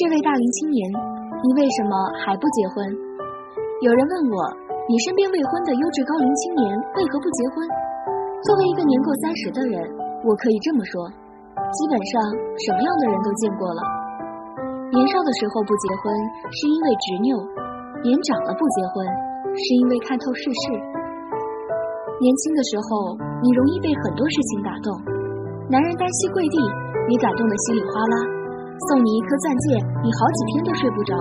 这位大龄青年，你为什么还不结婚？有人问我，你身边未婚的优质高龄青年为何不结婚？作为一个年过三十的人，我可以这么说，基本上什么样的人都见过了。年少的时候不结婚是因为执拗，年长了不结婚是因为看透世事。年轻的时候，你容易被很多事情打动，男人单膝跪地，你感动的稀里哗啦。送你一颗钻戒，你好几天都睡不着。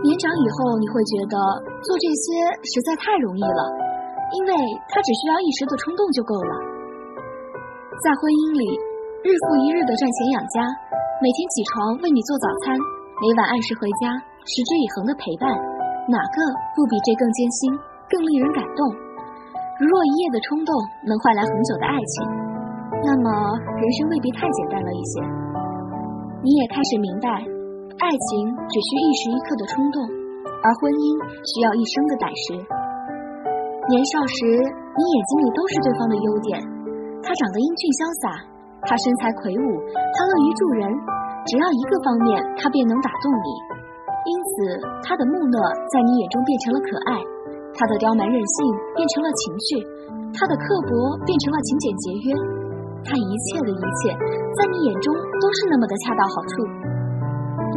年长以后，你会觉得做这些实在太容易了，因为他只需要一时的冲动就够了。在婚姻里，日复一日的赚钱养家，每天起床为你做早餐，每晚按时回家，持之以恒的陪伴，哪个不比这更艰辛、更令人感动？如若一夜的冲动能换来很久的爱情，那么人生未必太简单了一些。你也开始明白，爱情只需一时一刻的冲动，而婚姻需要一生的胆识。年少时，你眼睛里都是对方的优点，他长得英俊潇洒，他身材魁梧，他乐于助人，只要一个方面，他便能打动你。因此，他的木讷在你眼中变成了可爱，他的刁蛮任性变成了情趣，他的刻薄变成了勤俭节约。他一切的一切，在你眼中都是那么的恰到好处。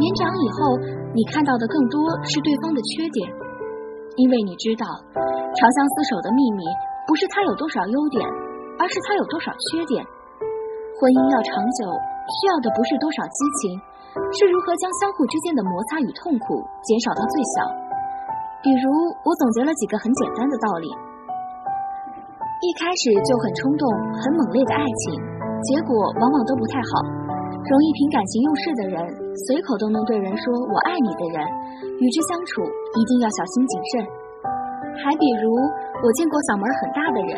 年长以后，你看到的更多是对方的缺点，因为你知道，长相厮守的秘密不是他有多少优点，而是他有多少缺点。婚姻要长久，需要的不是多少激情，是如何将相互之间的摩擦与痛苦减少到最小。比如，我总结了几个很简单的道理。一开始就很冲动、很猛烈的爱情，结果往往都不太好。容易凭感情用事的人，随口都能对人说“我爱你”的人，与之相处一定要小心谨慎。还比如，我见过嗓门很大的人，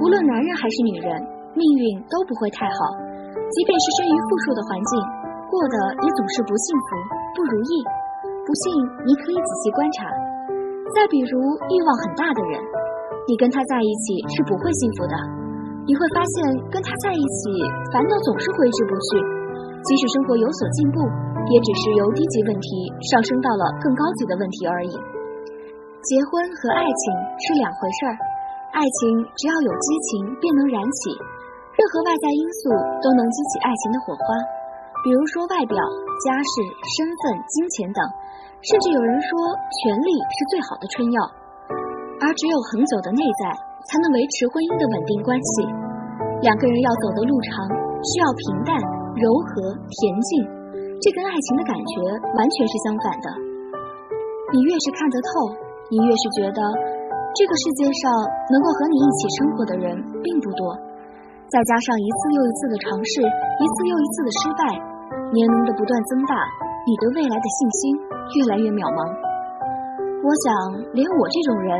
无论男人还是女人，命运都不会太好。即便是生于富庶的环境，过得也总是不幸福、不如意。不信，你可以仔细观察。再比如，欲望很大的人。你跟他在一起是不会幸福的，你会发现跟他在一起烦恼总是挥之不去，即使生活有所进步，也只是由低级问题上升到了更高级的问题而已。结婚和爱情是两回事儿，爱情只要有激情便能燃起，任何外在因素都能激起爱情的火花，比如说外表、家世、身份、金钱等，甚至有人说权力是最好的春药。只有恒久的内在，才能维持婚姻的稳定关系。两个人要走的路长，需要平淡、柔和、恬静，这跟爱情的感觉完全是相反的。你越是看得透，你越是觉得这个世界上能够和你一起生活的人并不多。再加上一次又一次的尝试，一次又一次的失败，年龄的不断增大，你对未来的信心越来越渺茫。我想，连我这种人。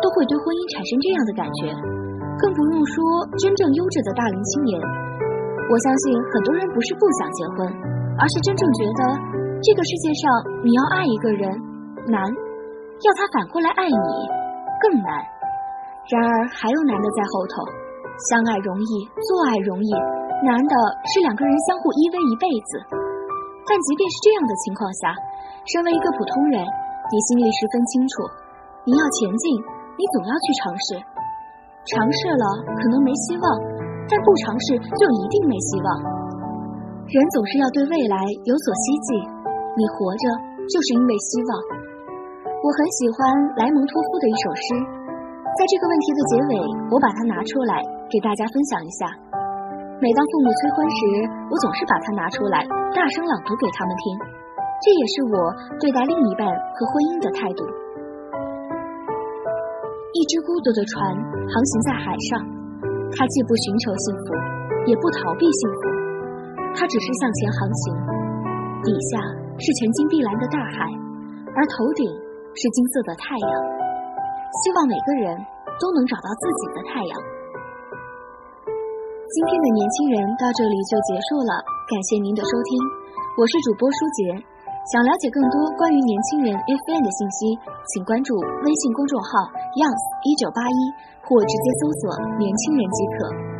都会对婚姻产生这样的感觉，更不用说真正优质的大龄青年。我相信很多人不是不想结婚，而是真正觉得这个世界上你要爱一个人难，要他反过来爱你更难。然而还有难的在后头，相爱容易，做爱容易，难的是两个人相互依偎一辈子。但即便是这样的情况下，身为一个普通人，你心里十分清楚，你要前进。你总要去尝试，尝试了可能没希望，但不尝试就一定没希望。人总是要对未来有所希冀，你活着就是因为希望。我很喜欢莱蒙托夫的一首诗，在这个问题的结尾，我把它拿出来给大家分享一下。每当父母催婚时，我总是把它拿出来大声朗读给他们听，这也是我对待另一半和婚姻的态度。一只孤独的船航行在海上，它既不寻求幸福，也不逃避幸福，他只是向前航行。底下是全金碧蓝的大海，而头顶是金色的太阳。希望每个人都能找到自己的太阳。今天的年轻人到这里就结束了，感谢您的收听，我是主播舒杰。想了解更多关于年轻人 F N 的信息，请关注微信公众号 “youngs 一九八一”或直接搜索“年轻人”即可。